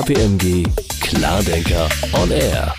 KPMG Klardenker on Air.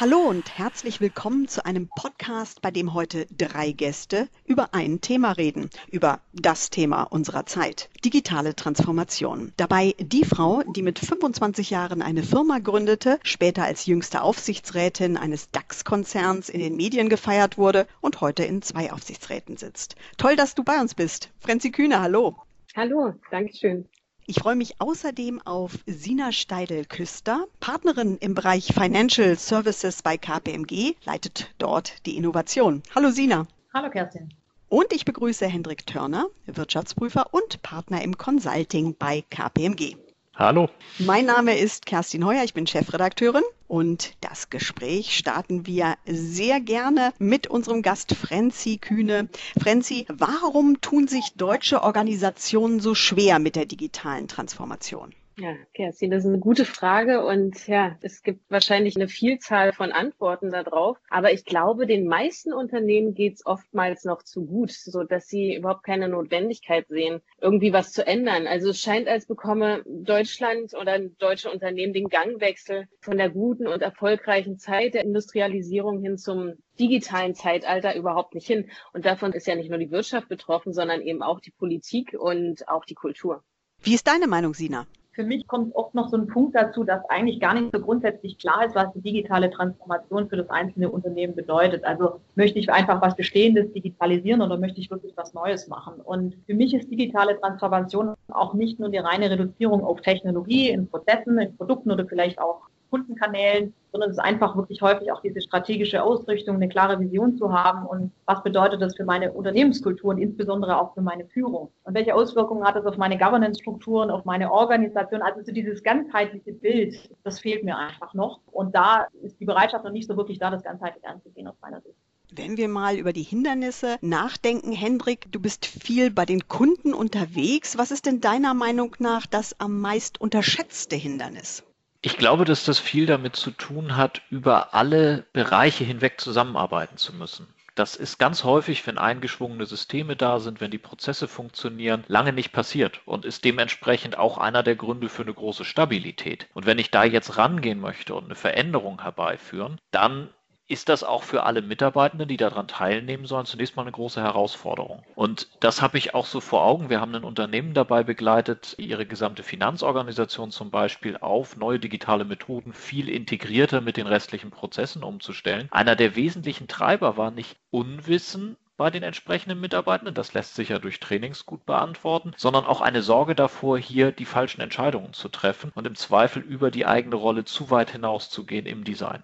Hallo und herzlich willkommen zu einem Podcast, bei dem heute drei Gäste über ein Thema reden, über das Thema unserer Zeit, digitale Transformation. Dabei die Frau, die mit 25 Jahren eine Firma gründete, später als jüngste Aufsichtsrätin eines DAX-Konzerns in den Medien gefeiert wurde und heute in zwei Aufsichtsräten sitzt. Toll, dass du bei uns bist. Frenzi Kühne, hallo. Hallo, danke schön. Ich freue mich außerdem auf Sina Steidel-Küster, Partnerin im Bereich Financial Services bei KPMG, leitet dort die Innovation. Hallo Sina. Hallo Kerstin. Und ich begrüße Hendrik Törner, Wirtschaftsprüfer und Partner im Consulting bei KPMG. Hallo. Mein Name ist Kerstin Heuer, ich bin Chefredakteurin und das Gespräch starten wir sehr gerne mit unserem Gast Frenzi Kühne. Frenzi, warum tun sich deutsche Organisationen so schwer mit der digitalen Transformation? Ja, Kerstin, das ist eine gute Frage und ja, es gibt wahrscheinlich eine Vielzahl von Antworten darauf. Aber ich glaube, den meisten Unternehmen geht es oftmals noch zu gut, so dass sie überhaupt keine Notwendigkeit sehen, irgendwie was zu ändern. Also es scheint, als bekomme Deutschland oder deutsche Unternehmen den Gangwechsel von der guten und erfolgreichen Zeit der Industrialisierung hin zum digitalen Zeitalter überhaupt nicht hin. Und davon ist ja nicht nur die Wirtschaft betroffen, sondern eben auch die Politik und auch die Kultur. Wie ist deine Meinung, Sina? Für mich kommt oft noch so ein Punkt dazu, dass eigentlich gar nicht so grundsätzlich klar ist, was die digitale Transformation für das einzelne Unternehmen bedeutet. Also möchte ich einfach was Bestehendes digitalisieren oder möchte ich wirklich was Neues machen? Und für mich ist digitale Transformation auch nicht nur die reine Reduzierung auf Technologie in Prozessen, in Produkten oder vielleicht auch Kundenkanälen, sondern es ist einfach wirklich häufig auch diese strategische Ausrichtung, eine klare Vision zu haben und was bedeutet das für meine Unternehmenskultur und insbesondere auch für meine Führung und welche Auswirkungen hat das auf meine Governance-Strukturen, auf meine Organisation, also so dieses ganzheitliche Bild, das fehlt mir einfach noch und da ist die Bereitschaft noch nicht so wirklich da, das ganzheitlich anzugehen aus meiner Sicht. Wenn wir mal über die Hindernisse nachdenken, Hendrik, du bist viel bei den Kunden unterwegs. Was ist denn deiner Meinung nach das am meist unterschätzte Hindernis? Ich glaube, dass das viel damit zu tun hat, über alle Bereiche hinweg zusammenarbeiten zu müssen. Das ist ganz häufig, wenn eingeschwungene Systeme da sind, wenn die Prozesse funktionieren, lange nicht passiert und ist dementsprechend auch einer der Gründe für eine große Stabilität. Und wenn ich da jetzt rangehen möchte und eine Veränderung herbeiführen, dann ist das auch für alle Mitarbeitenden, die daran teilnehmen sollen, zunächst mal eine große Herausforderung. Und das habe ich auch so vor Augen. Wir haben ein Unternehmen dabei begleitet, ihre gesamte Finanzorganisation zum Beispiel auf neue digitale Methoden viel integrierter mit den restlichen Prozessen umzustellen. Einer der wesentlichen Treiber war nicht Unwissen, bei den entsprechenden Mitarbeitenden, das lässt sich ja durch Trainings gut beantworten, sondern auch eine Sorge davor, hier die falschen Entscheidungen zu treffen und im Zweifel über die eigene Rolle zu weit hinauszugehen im Design.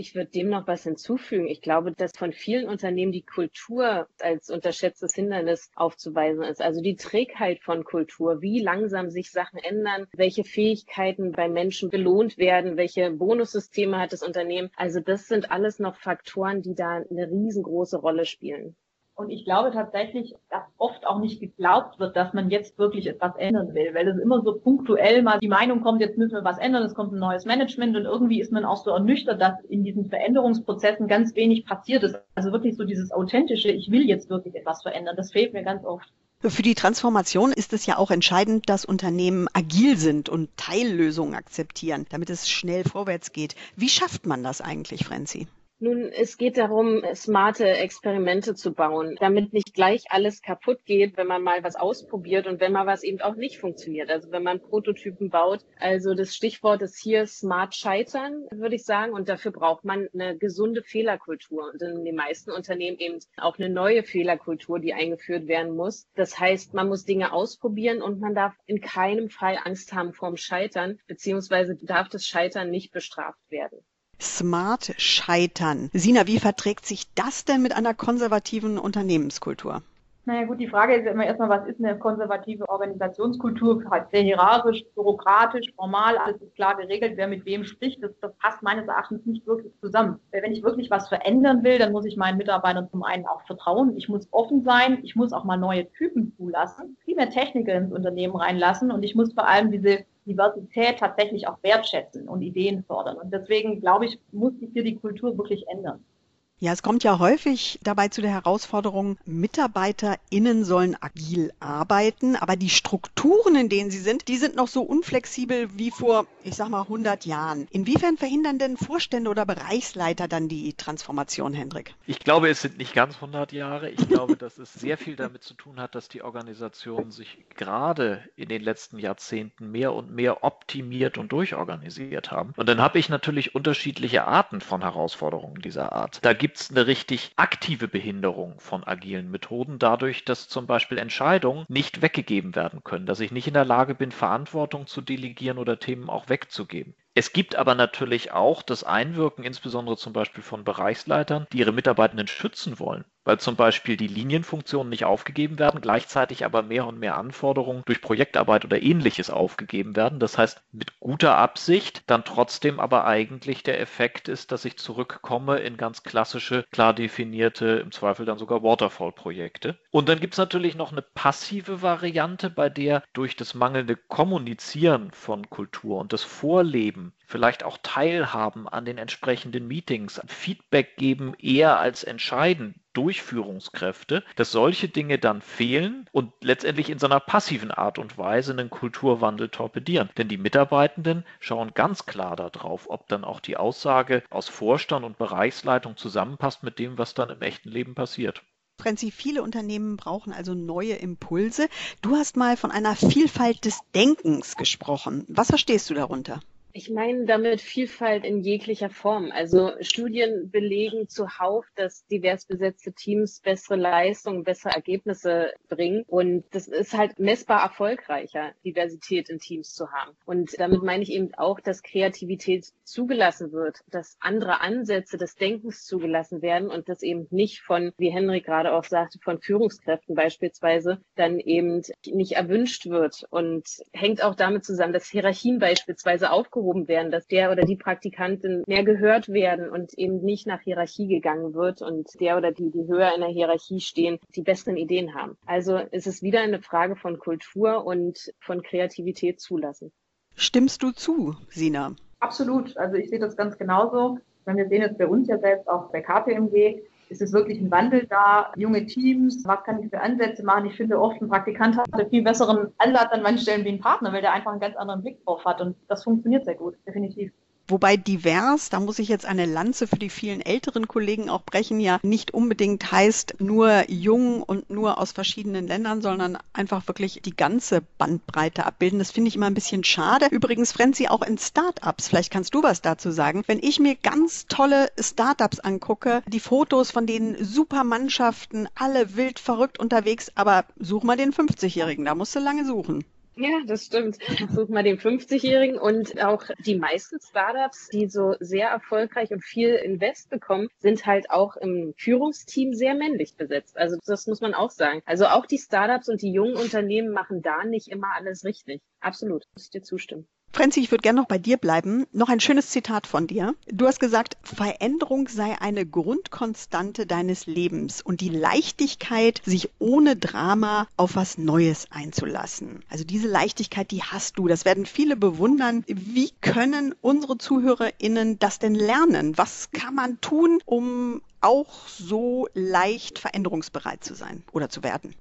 Ich würde dem noch was hinzufügen. Ich glaube, dass von vielen Unternehmen die Kultur als unterschätztes Hindernis aufzuweisen ist. Also die Trägheit von Kultur, wie langsam sich Sachen ändern, welche Fähigkeiten bei Menschen belohnt werden, welche Bonussysteme hat das Unternehmen. Also das sind alles noch Faktoren, die da eine riesengroße Rolle spielen. Und ich glaube tatsächlich, dass oft auch nicht geglaubt wird, dass man jetzt wirklich etwas ändern will, weil es immer so punktuell mal die Meinung kommt, jetzt müssen wir was ändern, es kommt ein neues Management und irgendwie ist man auch so ernüchtert, dass in diesen Veränderungsprozessen ganz wenig passiert ist. Also wirklich so dieses authentische, ich will jetzt wirklich etwas verändern, das fehlt mir ganz oft. Für die Transformation ist es ja auch entscheidend, dass Unternehmen agil sind und Teillösungen akzeptieren, damit es schnell vorwärts geht. Wie schafft man das eigentlich, Frenzi? Nun, es geht darum, smarte Experimente zu bauen, damit nicht gleich alles kaputt geht, wenn man mal was ausprobiert und wenn mal was eben auch nicht funktioniert. Also wenn man Prototypen baut. Also das Stichwort ist hier smart scheitern, würde ich sagen. Und dafür braucht man eine gesunde Fehlerkultur. Und in den meisten Unternehmen eben auch eine neue Fehlerkultur, die eingeführt werden muss. Das heißt, man muss Dinge ausprobieren und man darf in keinem Fall Angst haben vorm Scheitern, beziehungsweise darf das Scheitern nicht bestraft werden. Smart scheitern. Sina, wie verträgt sich das denn mit einer konservativen Unternehmenskultur? Naja gut, die Frage ist ja immer erstmal, was ist eine konservative Organisationskultur? Halt sehr hierarchisch, bürokratisch, formal, alles ist klar geregelt, wer mit wem spricht. Das, das passt meines Erachtens nicht wirklich zusammen. Wenn ich wirklich was verändern will, dann muss ich meinen Mitarbeitern zum einen auch vertrauen. Ich muss offen sein. Ich muss auch mal neue Typen zulassen, viel mehr Techniker ins Unternehmen reinlassen und ich muss vor allem diese Diversität tatsächlich auch wertschätzen und Ideen fördern. Und deswegen, glaube ich, muss sich hier die Kultur wirklich ändern. Ja, es kommt ja häufig dabei zu der Herausforderung, MitarbeiterInnen sollen agil arbeiten, aber die Strukturen, in denen sie sind, die sind noch so unflexibel wie vor, ich sag mal, 100 Jahren. Inwiefern verhindern denn Vorstände oder Bereichsleiter dann die Transformation, Hendrik? Ich glaube, es sind nicht ganz 100 Jahre. Ich glaube, dass es sehr viel damit zu tun hat, dass die Organisationen sich gerade in den letzten Jahrzehnten mehr und mehr optimiert und durchorganisiert haben. Und dann habe ich natürlich unterschiedliche Arten von Herausforderungen dieser Art. Da gibt gibt es eine richtig aktive Behinderung von agilen Methoden, dadurch, dass zum Beispiel Entscheidungen nicht weggegeben werden können, dass ich nicht in der Lage bin, Verantwortung zu delegieren oder Themen auch wegzugeben. Es gibt aber natürlich auch das Einwirken, insbesondere zum Beispiel von Bereichsleitern, die ihre Mitarbeitenden schützen wollen, weil zum Beispiel die Linienfunktionen nicht aufgegeben werden, gleichzeitig aber mehr und mehr Anforderungen durch Projektarbeit oder ähnliches aufgegeben werden. Das heißt, mit guter Absicht dann trotzdem aber eigentlich der Effekt ist, dass ich zurückkomme in ganz klassische, klar definierte, im Zweifel dann sogar Waterfall-Projekte. Und dann gibt es natürlich noch eine passive Variante, bei der durch das mangelnde Kommunizieren von Kultur und das Vorleben vielleicht auch teilhaben an den entsprechenden Meetings, Feedback geben eher als entscheiden, Durchführungskräfte, dass solche Dinge dann fehlen und letztendlich in so einer passiven Art und Weise einen Kulturwandel torpedieren. Denn die Mitarbeitenden schauen ganz klar darauf, ob dann auch die Aussage aus Vorstand und Bereichsleitung zusammenpasst mit dem, was dann im echten Leben passiert. Frenzy, viele Unternehmen brauchen also neue Impulse. Du hast mal von einer Vielfalt des Denkens gesprochen. Was verstehst du darunter? Ich meine damit Vielfalt in jeglicher Form. Also Studien belegen zuhauf, dass divers besetzte Teams bessere Leistungen, bessere Ergebnisse bringen. Und das ist halt messbar erfolgreicher, Diversität in Teams zu haben. Und damit meine ich eben auch, dass Kreativität zugelassen wird, dass andere Ansätze des Denkens zugelassen werden und das eben nicht von, wie Henrik gerade auch sagte, von Führungskräften beispielsweise dann eben nicht erwünscht wird. Und hängt auch damit zusammen, dass Hierarchien beispielsweise aufgehoben aufgehoben werden, dass der oder die Praktikanten mehr gehört werden und eben nicht nach Hierarchie gegangen wird und der oder die, die höher in der Hierarchie stehen, die besseren Ideen haben. Also es ist wieder eine Frage von Kultur und von Kreativität zulassen. Stimmst du zu, Sina? Absolut. Also ich sehe das ganz genauso. Wir sehen es bei uns ja selbst auch bei KPMG. Ist es wirklich ein Wandel da? Junge Teams, was kann ich für Ansätze machen? Ich finde oft, ein Praktikant hat einen viel besseren Ansatz an manchen Stellen wie ein Partner, weil der einfach einen ganz anderen Blick drauf hat. Und das funktioniert sehr gut, definitiv. Wobei divers, da muss ich jetzt eine Lanze für die vielen älteren Kollegen auch brechen, ja nicht unbedingt heißt nur jung und nur aus verschiedenen Ländern, sondern einfach wirklich die ganze Bandbreite abbilden. Das finde ich immer ein bisschen schade. Übrigens, Frenzy, auch in Startups, vielleicht kannst du was dazu sagen. Wenn ich mir ganz tolle Startups angucke, die Fotos von den Supermannschaften, alle wild verrückt unterwegs, aber such mal den 50-Jährigen, da musst du lange suchen. Ja, das stimmt. Such mal den 50-Jährigen und auch die meisten Startups, die so sehr erfolgreich und viel Invest bekommen, sind halt auch im Führungsteam sehr männlich besetzt. Also das muss man auch sagen. Also auch die Startups und die jungen Unternehmen machen da nicht immer alles richtig. Absolut, muss ich dir zustimmen. Frenzi, ich würde gerne noch bei dir bleiben. Noch ein schönes Zitat von dir. Du hast gesagt, Veränderung sei eine Grundkonstante deines Lebens und die Leichtigkeit, sich ohne Drama auf was Neues einzulassen. Also diese Leichtigkeit, die hast du. Das werden viele bewundern. Wie können unsere ZuhörerInnen das denn lernen? Was kann man tun, um auch so leicht veränderungsbereit zu sein oder zu werden?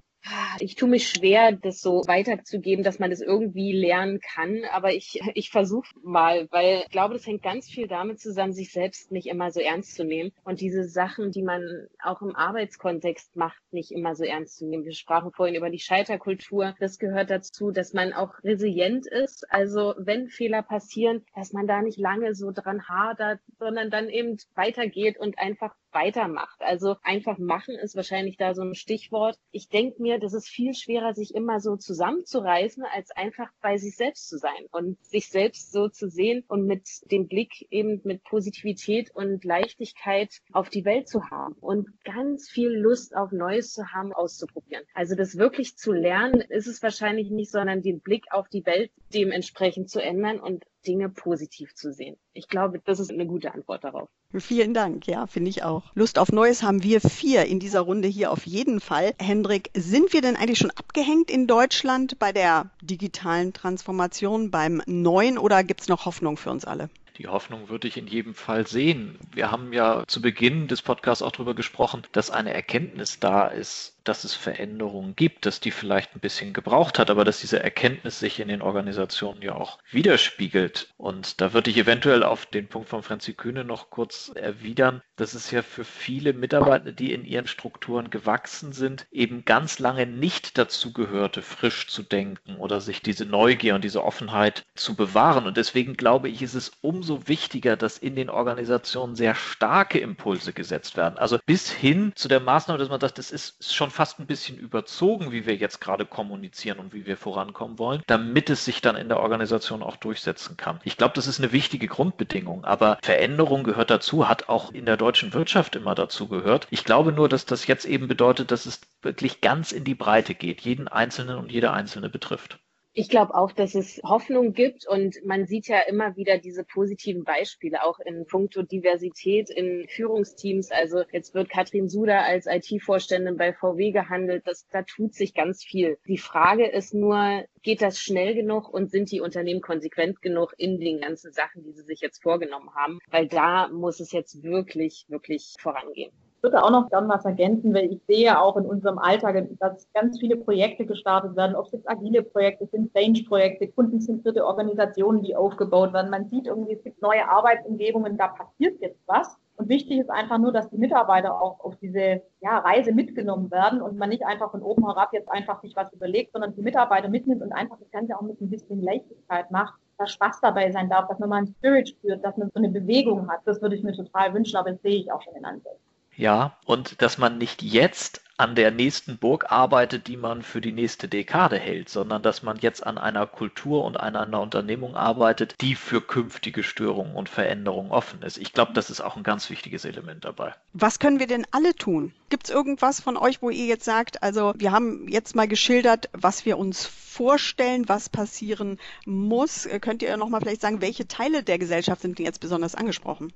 Ich tue mich schwer, das so weiterzugeben, dass man das irgendwie lernen kann, aber ich, ich versuche mal, weil ich glaube, das hängt ganz viel damit zusammen, sich selbst nicht immer so ernst zu nehmen und diese Sachen, die man auch im Arbeitskontext macht, nicht immer so ernst zu nehmen. Wir sprachen vorhin über die Scheiterkultur. Das gehört dazu, dass man auch resilient ist. Also wenn Fehler passieren, dass man da nicht lange so dran hadert, sondern dann eben weitergeht und einfach weitermacht. Also einfach machen ist wahrscheinlich da so ein Stichwort. Ich denke mir, das ist viel schwerer, sich immer so zusammenzureißen, als einfach bei sich selbst zu sein und sich selbst so zu sehen und mit dem Blick eben mit Positivität und Leichtigkeit auf die Welt zu haben und ganz viel Lust auf Neues zu haben, auszuprobieren. Also das wirklich zu lernen, ist es wahrscheinlich nicht, sondern den Blick auf die Welt dementsprechend zu ändern und Dinge positiv zu sehen. Ich glaube, das ist eine gute Antwort darauf. Vielen Dank, ja, finde ich auch. Lust auf Neues haben wir vier in dieser Runde hier auf jeden Fall. Hendrik, sind wir denn eigentlich schon abgehängt in Deutschland bei der digitalen Transformation, beim Neuen oder gibt es noch Hoffnung für uns alle? Die Hoffnung würde ich in jedem Fall sehen. Wir haben ja zu Beginn des Podcasts auch darüber gesprochen, dass eine Erkenntnis da ist, dass es Veränderungen gibt, dass die vielleicht ein bisschen gebraucht hat, aber dass diese Erkenntnis sich in den Organisationen ja auch widerspiegelt. Und da würde ich eventuell auf den Punkt von Franzi Kühne noch kurz erwidern. Das ist ja für viele Mitarbeiter, die in ihren Strukturen gewachsen sind, eben ganz lange nicht dazu gehörte, frisch zu denken oder sich diese Neugier und diese Offenheit zu bewahren. Und deswegen glaube ich, ist es umso wichtiger, dass in den Organisationen sehr starke Impulse gesetzt werden. Also bis hin zu der Maßnahme, dass man sagt, das ist schon fast ein bisschen überzogen, wie wir jetzt gerade kommunizieren und wie wir vorankommen wollen, damit es sich dann in der Organisation auch durchsetzen kann. Ich glaube, das ist eine wichtige Grundbedingung, aber Veränderung gehört dazu, hat auch in der deutschen Wirtschaft immer dazu gehört. Ich glaube nur, dass das jetzt eben bedeutet, dass es wirklich ganz in die Breite geht, jeden Einzelnen und jede Einzelne betrifft. Ich glaube auch, dass es Hoffnung gibt und man sieht ja immer wieder diese positiven Beispiele, auch in puncto Diversität in Führungsteams. Also jetzt wird Katrin Suda als IT-Vorständin bei VW gehandelt. Das, da tut sich ganz viel. Die Frage ist nur, geht das schnell genug und sind die Unternehmen konsequent genug in den ganzen Sachen, die sie sich jetzt vorgenommen haben? Weil da muss es jetzt wirklich, wirklich vorangehen. Würde auch noch gerne was ergänzen, weil ich sehe auch in unserem Alltag, dass ganz viele Projekte gestartet werden, ob es jetzt agile Projekte sind, Change-Projekte, kundenzentrierte Organisationen, die aufgebaut werden. Man sieht irgendwie, es gibt neue Arbeitsumgebungen, da passiert jetzt was. Und wichtig ist einfach nur, dass die Mitarbeiter auch auf diese ja, Reise mitgenommen werden und man nicht einfach von oben herab jetzt einfach sich was überlegt, sondern die Mitarbeiter mitnimmt und einfach das Ganze auch mit ein bisschen Leichtigkeit macht, dass Spaß dabei sein darf, dass man mal einen Spirit spürt, dass man so eine Bewegung hat. Das würde ich mir total wünschen, aber das sehe ich auch schon in Ansätzen. Ja, und dass man nicht jetzt an der nächsten Burg arbeitet, die man für die nächste Dekade hält, sondern dass man jetzt an einer Kultur und an einer Unternehmung arbeitet, die für künftige Störungen und Veränderungen offen ist. Ich glaube, das ist auch ein ganz wichtiges Element dabei. Was können wir denn alle tun? Gibt es irgendwas von euch, wo ihr jetzt sagt, also wir haben jetzt mal geschildert, was wir uns vorstellen, was passieren muss. Könnt ihr noch mal vielleicht sagen, welche Teile der Gesellschaft sind denn jetzt besonders angesprochen?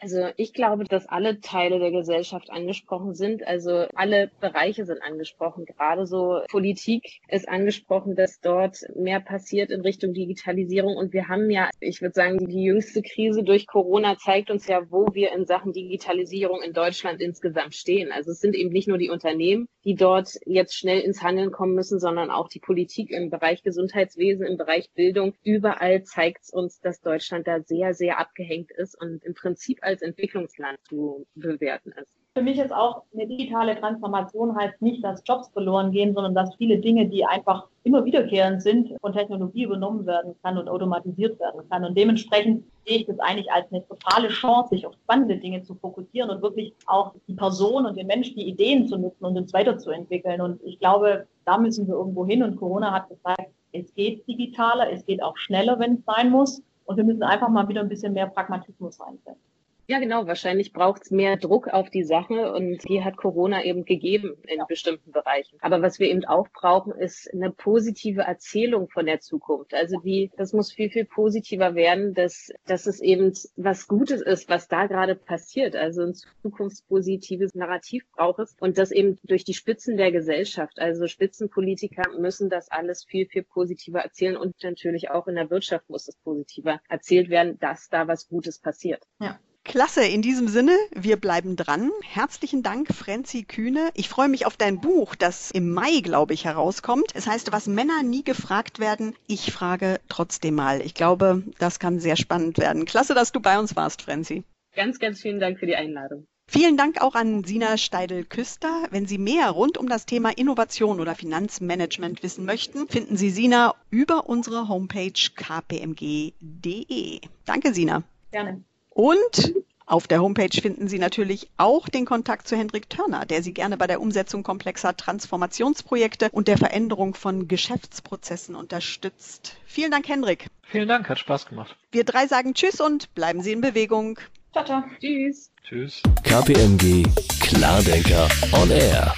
Also ich glaube, dass alle Teile der Gesellschaft angesprochen sind. Also alle Bereiche sind angesprochen. Gerade so Politik ist angesprochen, dass dort mehr passiert in Richtung Digitalisierung. Und wir haben ja, ich würde sagen, die jüngste Krise durch Corona zeigt uns ja, wo wir in Sachen Digitalisierung in Deutschland insgesamt stehen. Also es sind eben nicht nur die Unternehmen, die dort jetzt schnell ins Handeln kommen müssen, sondern auch die Politik im Bereich Gesundheitswesen, im Bereich Bildung. Überall zeigt es uns, dass Deutschland da sehr, sehr abgehängt ist und im Prinzip als Entwicklungsland zu bewerten ist. Für mich ist auch eine digitale Transformation heißt nicht, dass Jobs verloren gehen, sondern dass viele Dinge, die einfach immer wiederkehrend sind, von Technologie übernommen werden kann und automatisiert werden kann. Und dementsprechend sehe ich das eigentlich als eine totale Chance, sich auf spannende Dinge zu fokussieren und wirklich auch die Person und den Menschen, die Ideen zu nutzen und uns weiterzuentwickeln. Und ich glaube, da müssen wir irgendwo hin. Und Corona hat gezeigt, es geht digitaler, es geht auch schneller, wenn es sein muss. Und wir müssen einfach mal wieder ein bisschen mehr Pragmatismus reinsetzen. Ja, genau. Wahrscheinlich braucht es mehr Druck auf die Sache und die hat Corona eben gegeben in bestimmten Bereichen. Aber was wir eben auch brauchen, ist eine positive Erzählung von der Zukunft. Also die, das muss viel, viel positiver werden, dass, dass es eben was Gutes ist, was da gerade passiert. Also ein zukunftspositives Narrativ braucht es und das eben durch die Spitzen der Gesellschaft. Also Spitzenpolitiker müssen das alles viel, viel positiver erzählen und natürlich auch in der Wirtschaft muss es positiver erzählt werden, dass da was Gutes passiert. Ja. Klasse, in diesem Sinne, wir bleiben dran. Herzlichen Dank, Franzi Kühne. Ich freue mich auf dein Buch, das im Mai, glaube ich, herauskommt. Es heißt, was Männer nie gefragt werden, ich frage trotzdem mal. Ich glaube, das kann sehr spannend werden. Klasse, dass du bei uns warst, Franzi. Ganz, ganz vielen Dank für die Einladung. Vielen Dank auch an Sina Steidel-Küster. Wenn Sie mehr rund um das Thema Innovation oder Finanzmanagement wissen möchten, finden Sie Sina über unsere Homepage kpmg.de. Danke, Sina. Gerne. Und auf der Homepage finden Sie natürlich auch den Kontakt zu Hendrik Törner, der Sie gerne bei der Umsetzung komplexer Transformationsprojekte und der Veränderung von Geschäftsprozessen unterstützt. Vielen Dank, Hendrik. Vielen Dank, hat Spaß gemacht. Wir drei sagen Tschüss und bleiben Sie in Bewegung. Ciao, ciao. Tschüss. Tschüss. KPMG Klardenker on Air.